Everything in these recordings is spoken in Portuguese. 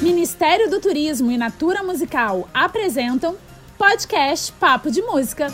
Ministério do Turismo e Natura Musical apresentam podcast Papo de Música.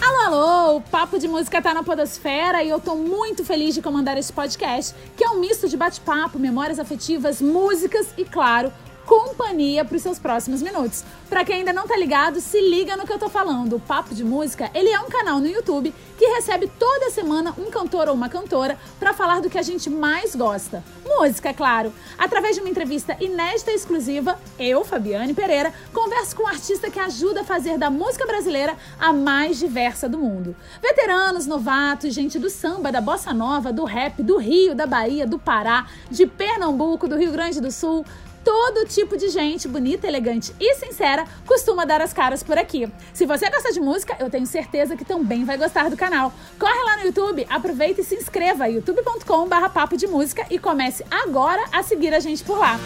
Alô, alô! O Papo de Música tá na Podosfera e eu tô muito feliz de comandar este podcast, que é um misto de bate-papo, memórias afetivas, músicas e, claro, companhia para os seus próximos minutos. Para quem ainda não tá ligado, se liga no que eu tô falando. O Papo de Música, ele é um canal no YouTube que recebe toda semana um cantor ou uma cantora para falar do que a gente mais gosta. Música, é claro. Através de uma entrevista inédita e exclusiva, eu, Fabiane Pereira, converso com um artista que ajuda a fazer da música brasileira a mais diversa do mundo. Veteranos, novatos, gente do samba, da bossa nova, do rap, do Rio, da Bahia, do Pará, de Pernambuco, do Rio Grande do Sul, todo tipo de gente bonita, elegante e sincera costuma dar as caras por aqui. Se você gosta de música, eu tenho certeza que também vai gostar do canal. Corre lá no YouTube, aproveita e se inscreva youtube.com/barra papo de música e comece agora a seguir a gente por lá.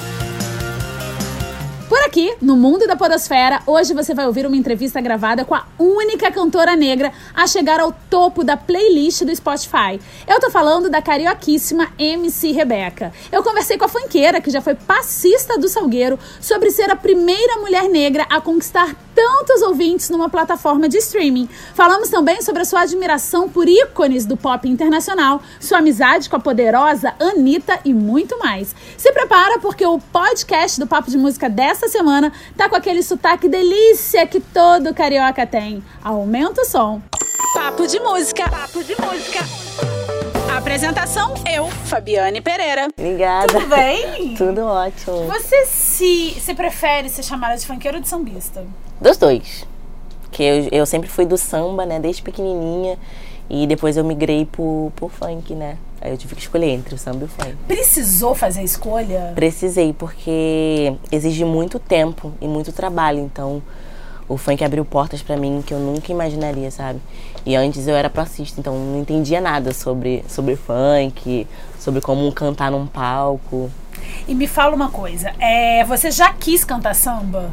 Por aqui, no mundo da podosfera, hoje você vai ouvir uma entrevista gravada com a única cantora negra a chegar ao topo da playlist do Spotify. Eu tô falando da carioquíssima MC Rebeca. Eu conversei com a funkeira, que já foi passista do Salgueiro, sobre ser a primeira mulher negra a conquistar tantos ouvintes numa plataforma de streaming. Falamos também sobre a sua admiração por ícones do pop internacional, sua amizade com a poderosa Anitta e muito mais. Se prepara porque o podcast do Papo de Música dessa semana tá com aquele sotaque delícia que todo carioca tem. Aumenta o som. Papo de Música. Papo de Música. Apresentação, eu, Fabiane Pereira. Obrigada. Tudo bem? Tudo ótimo. Você se, se prefere ser chamada de funkeiro ou de sambista? Dos dois. Que eu, eu sempre fui do samba, né, desde pequenininha. E depois eu migrei pro, pro funk, né? Aí eu tive que escolher entre o samba e o funk. Precisou fazer a escolha? Precisei, porque exige muito tempo e muito trabalho. Então, o funk abriu portas pra mim que eu nunca imaginaria, sabe? E antes eu era passista, então não entendia nada sobre, sobre funk, sobre como cantar num palco. E me fala uma coisa, é, você já quis cantar samba?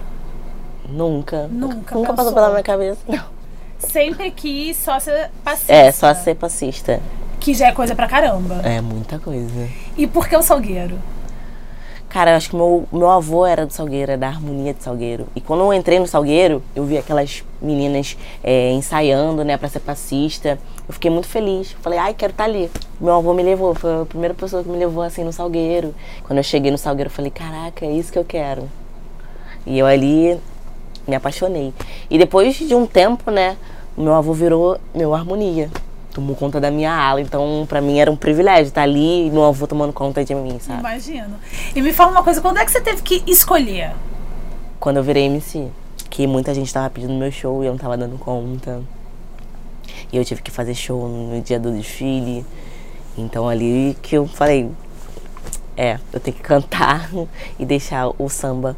Nunca. Nunca Nunca pensou? passou pela minha cabeça, não. Sempre quis só ser passista. É, só ser passista. Que já é coisa pra caramba. É muita coisa. E por que o Salgueiro? Cara, eu acho que meu, meu avô era do Salgueiro, é da harmonia de Salgueiro. E quando eu entrei no Salgueiro, eu vi aquelas meninas é, ensaiando, né, pra ser passista. Eu fiquei muito feliz. Falei, ai, quero estar ali. Meu avô me levou, foi a primeira pessoa que me levou assim no Salgueiro. Quando eu cheguei no Salgueiro, eu falei, caraca, é isso que eu quero. E eu ali me apaixonei. E depois de um tempo, né, meu avô virou meu harmonia. Tomou conta da minha ala. Então, pra mim era um privilégio estar ali e meu avô tomando conta de mim, sabe? Imagino. E me fala uma coisa, quando é que você teve que escolher? quando eu virei MC. Que muita gente tava pedindo meu show e eu não tava dando conta. E eu tive que fazer show no dia do desfile. Então ali que eu falei, é, eu tenho que cantar e deixar o samba.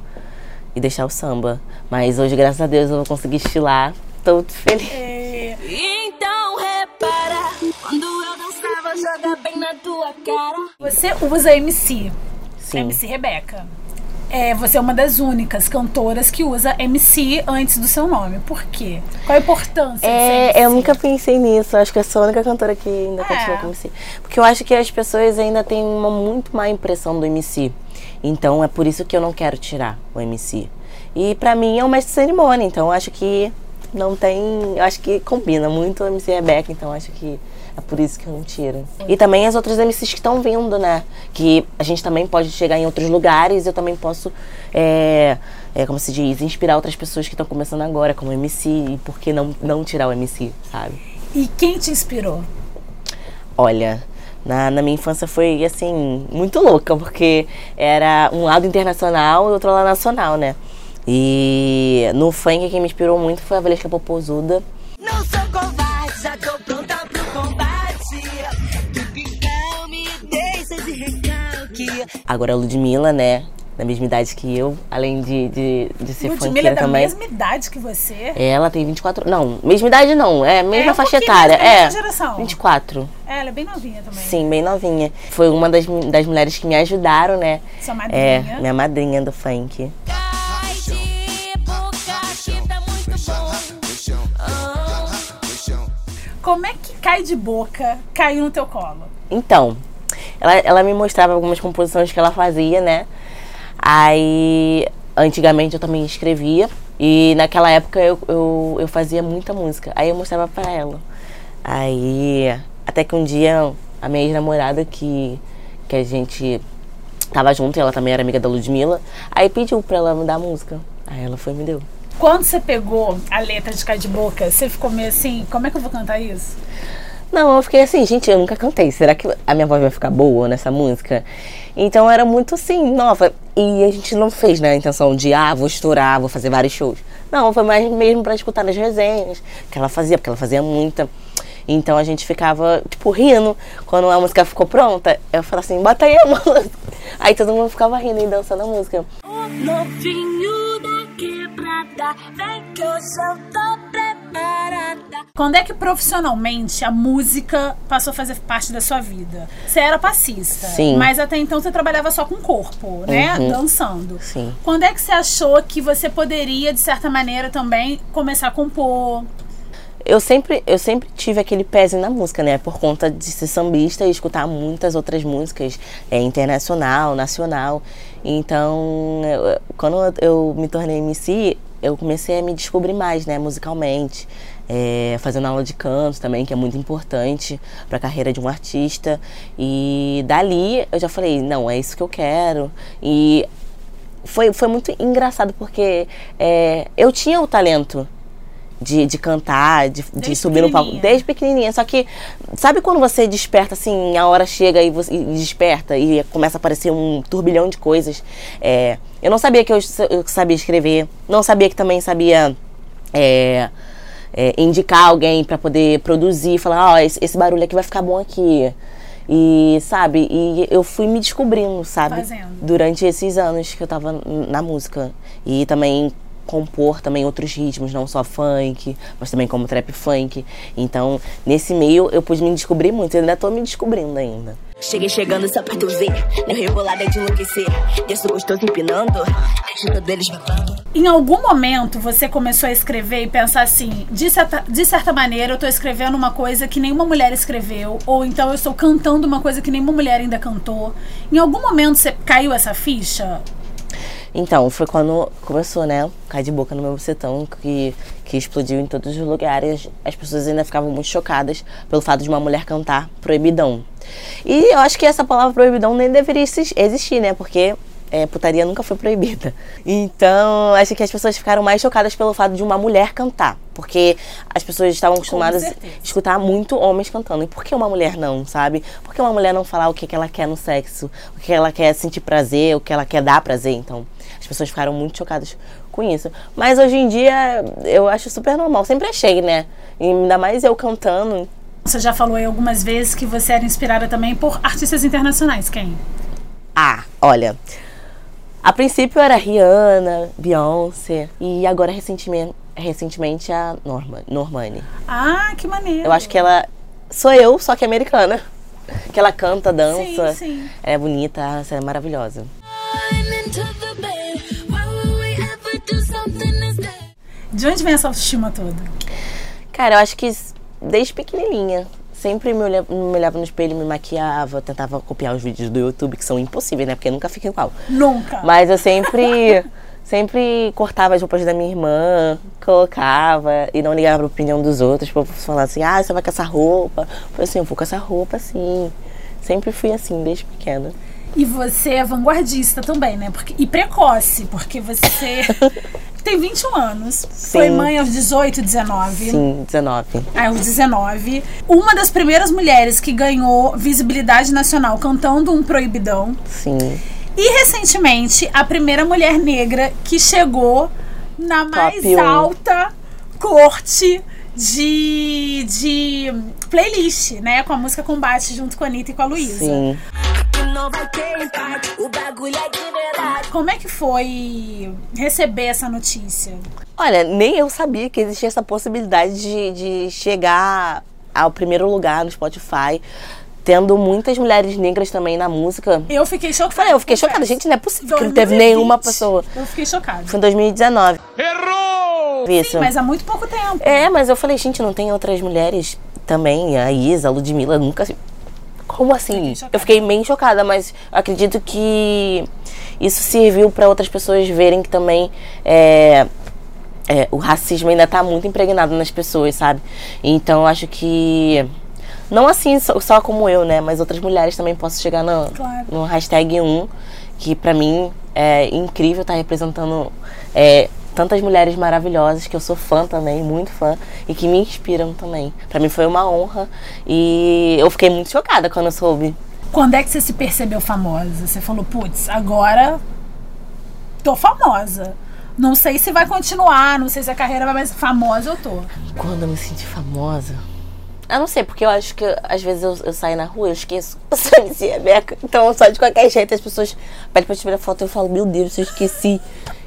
E deixar o samba. Mas hoje, graças a Deus, eu vou conseguir estilar. Tô muito feliz. É, Então repara, quando eu dançava, joga bem na tua cara. Você usa MC, Sim. MC Rebeca. É, você é uma das únicas cantoras que usa MC antes do seu nome. Por quê? Qual a importância É, eu nunca pensei nisso. Acho que eu sou a única cantora que ainda É. continua com MC. Porque eu acho que as pessoas ainda têm uma muito má impressão do MC. Então é por isso que eu não quero tirar o MC. E pra mim é um mestre de cerimônia, então eu acho que não tem. Eu acho que combina muito o MC Rebeca, então eu acho que é por isso que eu não tiro. E também as outras MCs que estão vindo, né? Que a gente também pode chegar em outros lugares, eu também posso, é, é, como se diz, inspirar outras pessoas que estão começando agora como MC. E por que não, não tirar o MC, sabe? E quem te inspirou? Olha, na, na minha infância foi assim, muito louca, porque era um lado internacional e outro lado nacional, né? E no funk quem me inspirou muito foi a Valesca Popozuda. Não sou Agora a Ludmilla, né? Da mesma idade que eu, além de, de, de ser Ludmilla é da também. mesma idade que você. Ela tem 24. Não, mesma idade não, é mesma um faixa etária. É, geração. 24. É, ela é bem novinha também. Sim, bem novinha. Foi uma das, das mulheres que me ajudaram, né? Sua madrinha. É, minha madrinha do funk. Como é que cai de boca caiu no teu colo? Então, ela, ela me mostrava algumas composições que ela fazia, né? Aí, antigamente eu também escrevia. E naquela época eu, eu, eu fazia muita música. Aí eu mostrava pra ela. Aí, até que um dia, a minha ex-namorada, que, que a gente tava junto, ela também era amiga da Ludmilla, aí pediu pra ela me dar música. Aí ela foi e me deu. Quando você pegou a letra de Cai de Boca, você ficou meio assim, como é que eu vou cantar isso? Não, eu fiquei assim, gente, eu nunca cantei. Será que a minha voz vai ficar boa nessa música? Então era muito assim, nova. E a gente não fez na intenção de, ah, vou estourar, vou fazer vários shows. Não, foi mais mesmo pra escutar nas resenhas que ela fazia, porque ela fazia muita. Então a gente ficava, tipo, rindo. Quando a música ficou pronta, eu falava assim, bota aí a música. Aí todo mundo ficava rindo e dançando a música. O novinho da quebrada, vem que eu tô. Quando é que profissionalmente a música passou a fazer parte da sua vida? Você era passista, Sim. mas até então você trabalhava só com o corpo, né? Uhum. Dançando. Sim. Quando é que você achou que você poderia, de certa maneira, também começar a compor? Eu sempre, eu sempre tive aquele pezinho na música, né? Por conta de ser sambista e escutar muitas outras músicas, é, internacional, nacional. Então, eu- quando eu- eu me tornei MC, eu comecei a me descobrir mais, né? Musicalmente. É, fazendo aula de canto também, que é muito importante para a carreira de um artista. E dali eu já falei, não, é isso que eu quero. E foi, foi muito engraçado porque é, eu tinha o talento de, de cantar, de, de subir no palco desde pequenininha. Só que, sabe quando você desperta assim, a hora chega e você e desperta e começa a aparecer um turbilhão de coisas? É, eu não sabia que eu, eu sabia escrever, não sabia que também sabia. é, é, indicar alguém para poder produzir, falar, ó, esse, esse barulho aqui vai ficar bom aqui. E, sabe, e eu fui me descobrindo, sabe? Fazendo. Durante esses anos que eu tava na música. E também compor também outros ritmos, não só funk, mas também como trap funk. Então, nesse meio eu pude me descobrir muito, eu ainda tô me descobrindo ainda. Cheguei chegando só pra tu ver. Meu rebolado é de enlouquecer. Desço gostoso empinando. Deixo todos eles babando. Em algum momento você começou a escrever e pensar assim, de certa, de certa maneira eu tô escrevendo uma coisa que nenhuma mulher escreveu, ou então eu estou cantando uma coisa que nenhuma mulher ainda cantou. Em algum momento você caiu essa ficha? Então, foi quando começou, né? Cai de boca no meu bucetão, que, que explodiu em todos os lugares. As pessoas ainda ficavam muito chocadas pelo fato de uma mulher cantar proibidão. E eu acho que essa palavra proibidão nem deveria exis- existir, né? Porque é, putaria nunca foi proibida. Então, acho que as pessoas ficaram mais chocadas pelo fato de uma mulher cantar. Porque as pessoas estavam acostumadas a escutar muito homens cantando. E por que uma mulher não, sabe? Por que uma mulher não falar o que, que ela quer no sexo? O que ela quer sentir prazer, o que ela quer dar prazer? Então, as pessoas ficaram muito chocadas com isso. Mas hoje em dia, eu acho super normal. Sempre achei, né? E ainda mais eu cantando. Você já falou aí algumas vezes que você era inspirada também por artistas internacionais. Quem? Ah, olha. A princípio era Rihanna, Beyoncé. E agora, recentemente, recentemente a Norma, Normani. Ah, que maneiro. Eu acho que ela sou eu, só que americana. Que ela canta, dança. Sim, sim. É bonita, ela é maravilhosa. I'm into the bed. De onde vem essa autoestima toda? Cara, eu acho que desde pequenininha. Sempre me olhava, me olhava no espelho, me maquiava, tentava copiar os vídeos do YouTube, que são impossíveis, né? Porque nunca fica igual. Nunca. Mas eu sempre, sempre cortava as roupas da minha irmã, colocava e não ligava pra opinião dos outros. Tipo, falar assim, ah, você vai com essa roupa. Eu falei assim, eu vou com essa roupa, sim. Sempre fui assim, desde pequena. E você é vanguardista também, né? Porque, e precoce, porque você tem 21 anos. Foi mãe aos 18, 19. Sim, 19. Aos 19. Uma das primeiras mulheres que ganhou visibilidade nacional cantando um proibidão. Sim. E recentemente, a primeira mulher negra que chegou na mais um. alta corte de, de playlist, né? Com a música Combate junto com a Anitta e com a Luísa. Não vai ter empate. O bagulho é de verdade. Como é que foi receber essa notícia? Olha, nem eu sabia que existia essa possibilidade de, de chegar ao primeiro lugar no Spotify, tendo muitas mulheres negras também na música. Eu fiquei chocada. Falei, eu fiquei chocada. Gente, não é possível que não teve 2020, nenhuma pessoa. Eu fiquei chocada. Foi em 2019. Errou! Isso. Sim, mas há muito pouco tempo. É, mas eu falei, gente, não tem outras mulheres também? A Isa, a Ludmilla, nunca. Como assim? Fiquei. Eu fiquei bem chocada, mas acredito que isso serviu para outras pessoas verem que também é, é, o racismo ainda tá muito impregnado nas pessoas, sabe? Então eu acho que. Não assim, só, só como eu, né? Mas outras mulheres também possam chegar no, Claro. no hashtag 1, que pra mim é incrível estar representando é, tantas mulheres maravilhosas, que eu sou fã também, muito fã, e que me inspiram também. Pra mim foi uma honra e eu fiquei muito chocada quando eu soube. Quando é que você se percebeu famosa? Você falou, putz, agora tô famosa. Não sei se vai continuar, não sei se a carreira vai, mas famosa eu tô. Quando eu me senti famosa. Eu não sei, porque eu acho que às vezes eu, eu saio na rua eu esqueço. Eu sou MC Rebeca. Então, só de qualquer jeito, as pessoas pedem pra tirar foto eu falo, meu Deus, eu esqueci.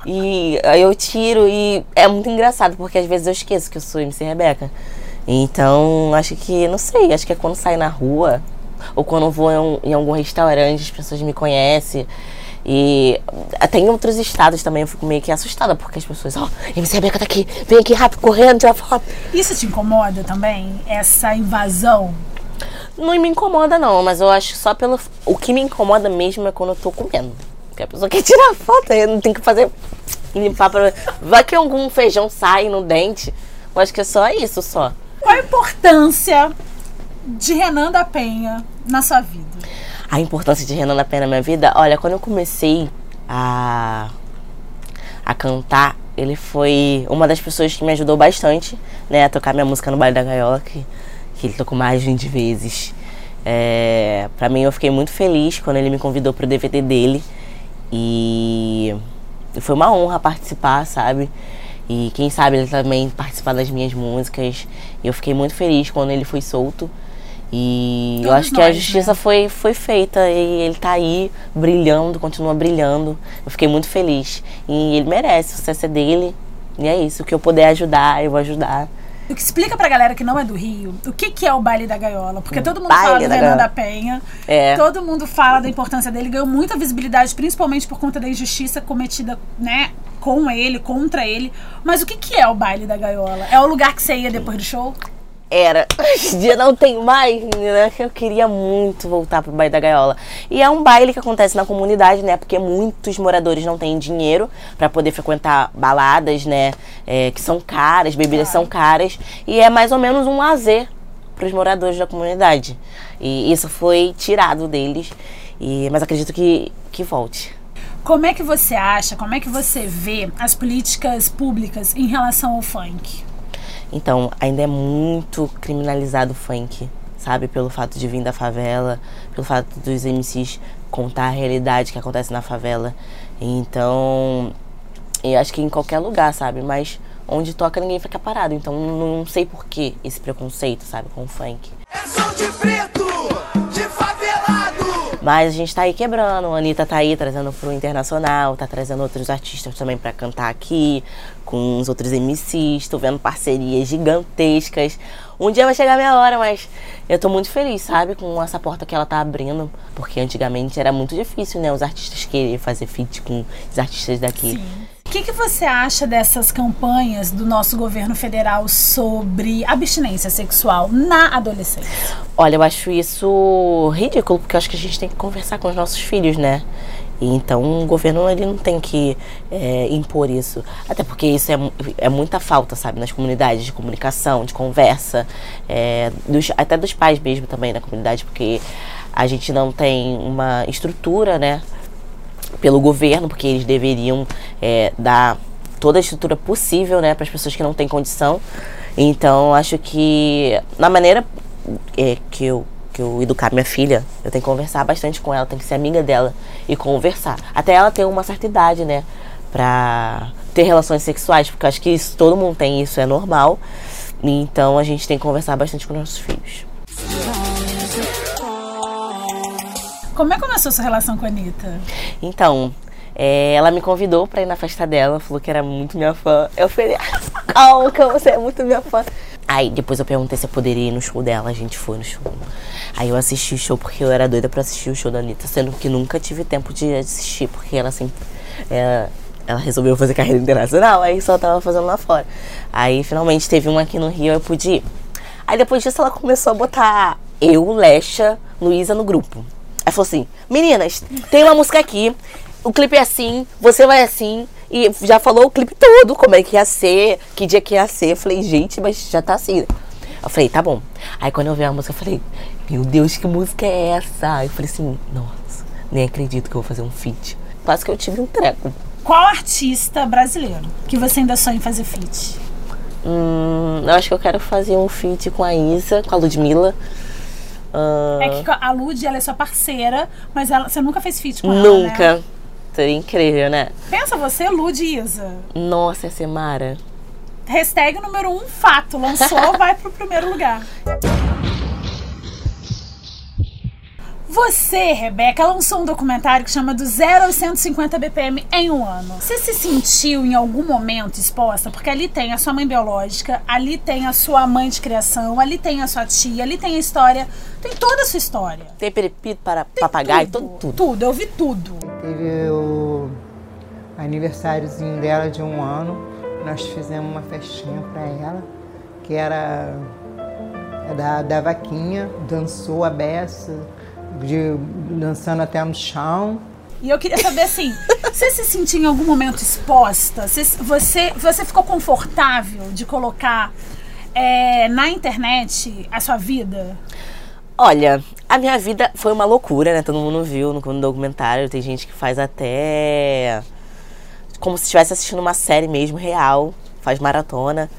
E aí eu tiro e é muito engraçado, porque às vezes eu esqueço que eu sou MC Rebeca. Então, acho que, não sei, acho que é quando saio na rua, ou quando vou em, em algum restaurante, as pessoas me conhecem. E até em outros estados também eu fico meio que assustada, porque as pessoas, ó, MC Rebeca tá aqui, vem aqui rápido, correndo, tirar foto. Isso te incomoda também? Essa invasão? Não me incomoda, não, mas eu acho só pelo. O que me incomoda mesmo é quando eu tô comendo. Porque a pessoa quer tirar foto, aí não tem que fazer. limpar pra. Vai que algum feijão sai no dente. Eu acho que é só isso, só. Qual a importância de Renan da Penha na sua vida? A importância de Renan da Penha na minha vida, olha, quando eu comecei a. a cantar, ele foi uma das pessoas que me ajudou bastante, né, a tocar minha música no Baile da Gaiola, que, que ele tocou mais de 20 vezes. É, pra mim, eu fiquei muito feliz quando ele me convidou pro DVD dele. E foi uma honra participar, sabe? E quem sabe ele também participar das minhas músicas. Eu fiquei muito feliz quando ele foi solto. E eu Todos acho que a justiça né? foi, foi feita e ele tá aí brilhando, continua brilhando. Eu fiquei muito feliz. E ele merece, o sucesso é dele. E é isso, o que eu puder ajudar, eu vou ajudar. O que explica pra galera que não é do Rio, o que, que é o baile da gaiola? Porque todo mundo Baile fala do da Renan da Penha, É. todo mundo fala da importância dele, ganhou muita visibilidade, principalmente por conta da injustiça cometida, né, com ele, contra ele. Mas o que, que é o baile da gaiola? É o lugar que você ia depois do show? Era. Hoje em dia não tem mais, né? Eu queria muito voltar pro baile da gaiola. E é um baile que acontece na comunidade, né? Porque muitos moradores não têm dinheiro para poder frequentar baladas, né? É, que são caras, bebidas são caras. E é mais ou menos um lazer para os moradores da comunidade. E isso foi tirado deles. E, mas acredito que, que volte. Como é que você acha, como é que você vê as políticas públicas em relação ao funk? Então, ainda é muito criminalizado o funk, sabe? Pelo fato de vir da favela, pelo fato dos MCs contar a realidade que acontece na favela. Então, eu acho que em qualquer lugar, sabe? Mas onde toca ninguém fica parado. Então, não, sei por que esse preconceito, sabe? Com o funk. É som de preto. Mas a gente tá aí quebrando. A Anitta tá aí trazendo pro internacional, tá trazendo outros artistas também pra cantar aqui, com os outros MCs. Tô vendo parcerias gigantescas. Um dia vai chegar a minha hora, mas eu tô muito feliz, sabe, com essa porta que ela tá abrindo. Porque antigamente era muito difícil, né, os artistas quererem fazer feat com os artistas daqui. O que, que você acha dessas campanhas do nosso governo federal sobre abstinência sexual na adolescência? Olha, eu acho isso ridículo, porque eu acho que a gente tem que conversar com os nossos filhos, né? Então o governo ele não tem que é, impor isso. Até porque isso é, é muita falta, sabe, nas comunidades de comunicação, de conversa, é, dos- até dos pais mesmo também na comunidade, porque a gente não tem uma estrutura, né? Pelo governo, porque eles deveriam é, dar toda a estrutura possível né, para as pessoas que não têm condição. Então, acho que na maneira é, que, eu, que eu educar minha filha, eu tenho que conversar bastante com ela, tenho que ser amiga dela e conversar. Até ela ter uma certa idade, né, para ter relações sexuais, porque eu acho que isso, todo mundo tem isso, é normal. Então, a gente tem que conversar bastante com nossos filhos. Como é que começou sua relação com a Anitta? Então, é, ela me convidou pra ir na festa dela, falou que era muito minha fã. Eu falei, calma, que você é muito minha fã. Aí depois eu perguntei se eu poderia ir no show dela, a gente foi no show. Aí eu assisti o show porque eu era doida pra assistir o show da Anitta, sendo que nunca tive tempo de assistir, porque ela sempre. é, ela resolveu fazer carreira internacional, aí só tava fazendo lá fora. Aí finalmente teve um aqui no Rio, eu pude ir. Aí depois disso ela começou a botar eu, Lecha, Luísa no grupo. Aí falou assim: Meninas, tem uma música aqui, o clipe é assim, você vai assim. E já falou o clipe todo, como é que ia ser, que dia que ia ser. Eu falei, gente, mas já tá assim. Eu falei, tá bom. Aí quando eu vi a música, eu falei, meu Deus, que música é essa? Eu falei assim, nossa, nem acredito que eu vou fazer um feat. Quase que eu tive um treco. Qual artista brasileiro que você ainda sonha em fazer feat? Hum, eu acho que eu quero fazer um feat com a Isa, com a Ludmilla. Ah, É que a Lud, ela é sua parceira, mas ela, você nunca fez feat com ela, nunca. né? Seria incrível, né? Pensa você, Lud e Isa. Nossa, essa é Mara. Hashtag número um, fato. Lançou, vai pro primeiro lugar. Você, Rebeca, lançou um documentário que chama Do Zero aos 150 BPM em um ano. Você se sentiu em algum momento exposta? Porque ali tem a sua mãe biológica, ali tem a sua mãe de criação, ali tem a sua tia, ali tem a história, tem toda a sua história. Tem perepito para papagaio, tudo, tudo. Tudo, eu vi tudo. Teve o aniversáriozinho dela de um ano. Nós fizemos uma festinha para ela, que era da, da vaquinha, dançou a beça, de, dançando até no chão. E eu queria saber assim, você se sentiu em algum momento exposta? Você, você, você ficou confortável de colocar é, na internet a sua vida? Olha, a minha vida foi uma loucura, né? Todo mundo viu no, no documentário. Tem gente que faz até como se estivesse assistindo uma série mesmo, real. Faz maratona.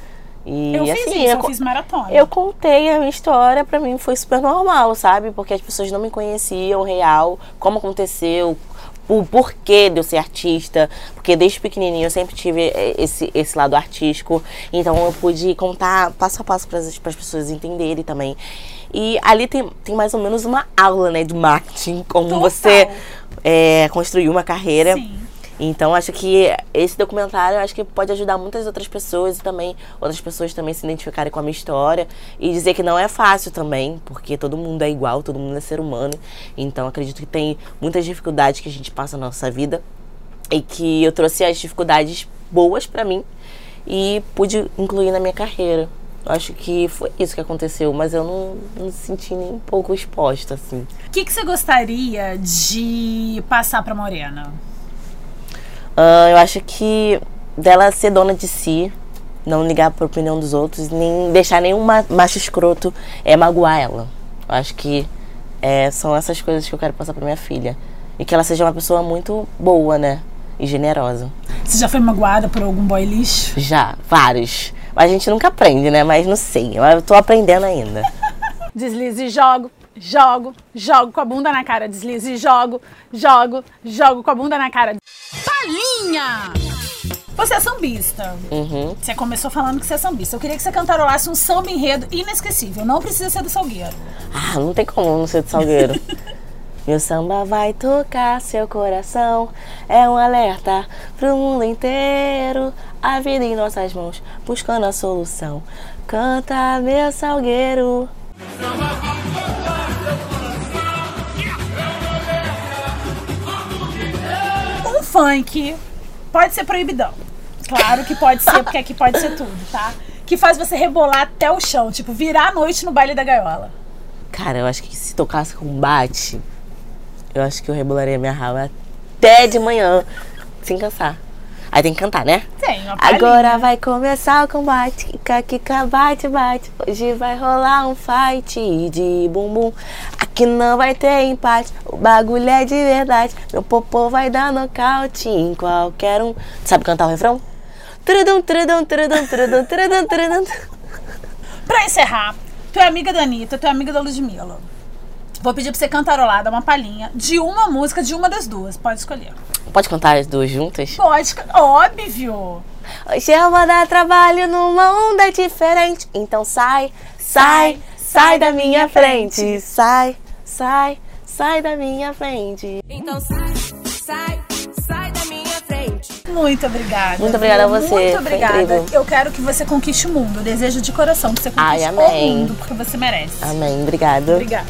E Eu assim, fiz isso, eu co- fiz maratona. eu contei a minha história, pra mim foi super normal, sabe? Porque as pessoas não me conheciam real, como aconteceu, o porquê de eu ser artista, porque desde pequenininho eu sempre tive esse, esse lado artístico, então eu pude contar passo a passo para as pessoas entenderem também. E ali tem, tem mais ou menos uma aula, né, de marketing, como Total. você eh, construir uma carreira. Sim. Então acho que esse documentário acho que pode ajudar muitas outras pessoas e também outras pessoas também se identificarem com a minha história e dizer que não é fácil também, porque todo mundo é igual, todo mundo é ser humano. Então acredito que tem muitas dificuldades que a gente passa na nossa vida e que eu trouxe as dificuldades boas pra mim e pude incluir na minha carreira. Acho que foi isso que aconteceu, mas eu não, não me senti nem um pouco exposta, assim. O que, que você gostaria de passar pra Morena? Ah, eu acho que dela ser dona de si, não ligar pra opinião dos outros, nem deixar nenhum ma- macho escroto é, magoar ela. Eu acho que é, são essas coisas que eu quero passar pra minha filha. E que ela seja uma pessoa muito boa, né? E generosa. Você já foi magoada por algum boy lixo? Já, vários. Mas a gente nunca aprende, né? Mas não sei. Eu tô aprendendo ainda. Deslize e jogo, jogo, jogo com a bunda na cara. Deslize e jogo, jogo, jogo com a bunda na cara. Palinha! Você é sambista. Uhum. Você começou falando que você é sambista. Eu queria que você cantarolasse um samba enredo inesquecível. Não precisa ser do Salgueiro. Ah, não tem como não ser de Salgueiro. Meu samba vai tocar seu coração. É um alerta pro mundo inteiro. A vida em nossas mãos, buscando a solução. Canta, meu salgueiro. Um funk pode ser proibidão. Claro que pode ser, porque aqui pode ser tudo, tá? Que faz você rebolar até o chão, tipo, virar a noite no baile da gaiola. Cara, eu acho que se tocasse com bate, eu acho que eu rebolaria minha raba até de manhã, sem cansar. Aí tem que cantar, né? Tem, uma. Agora vai começar o combate, kika, kika, bate, bate. Hoje vai rolar um fight de bumbum. Aqui não vai ter empate, o bagulho é de verdade. Meu popô vai dar nocaute em qualquer um. Sabe cantar o refrão? Trudum, trudum, trudum, trudum, trudum, trudum. Pra encerrar, tu é amiga da Anitta, tu é amiga da Ludmilla. Vou pedir pra você cantarolar, dar uma palhinha de uma música de uma das duas. Pode escolher. Pode cantar as duas juntas? Pode, óbvio. Hoje eu vou dar trabalho numa onda diferente. Então sai, sai, sai da minha frente. Sai, sai, sai da minha frente. Então sai, sai, sai da minha frente. Muito obrigada. Muito obrigada a você, Muito obrigada. Eu quero que você conquiste o mundo. Eu desejo de coração que você conquiste Ai, amém. o mundo, porque você merece. Amém, obrigada. Obrigada.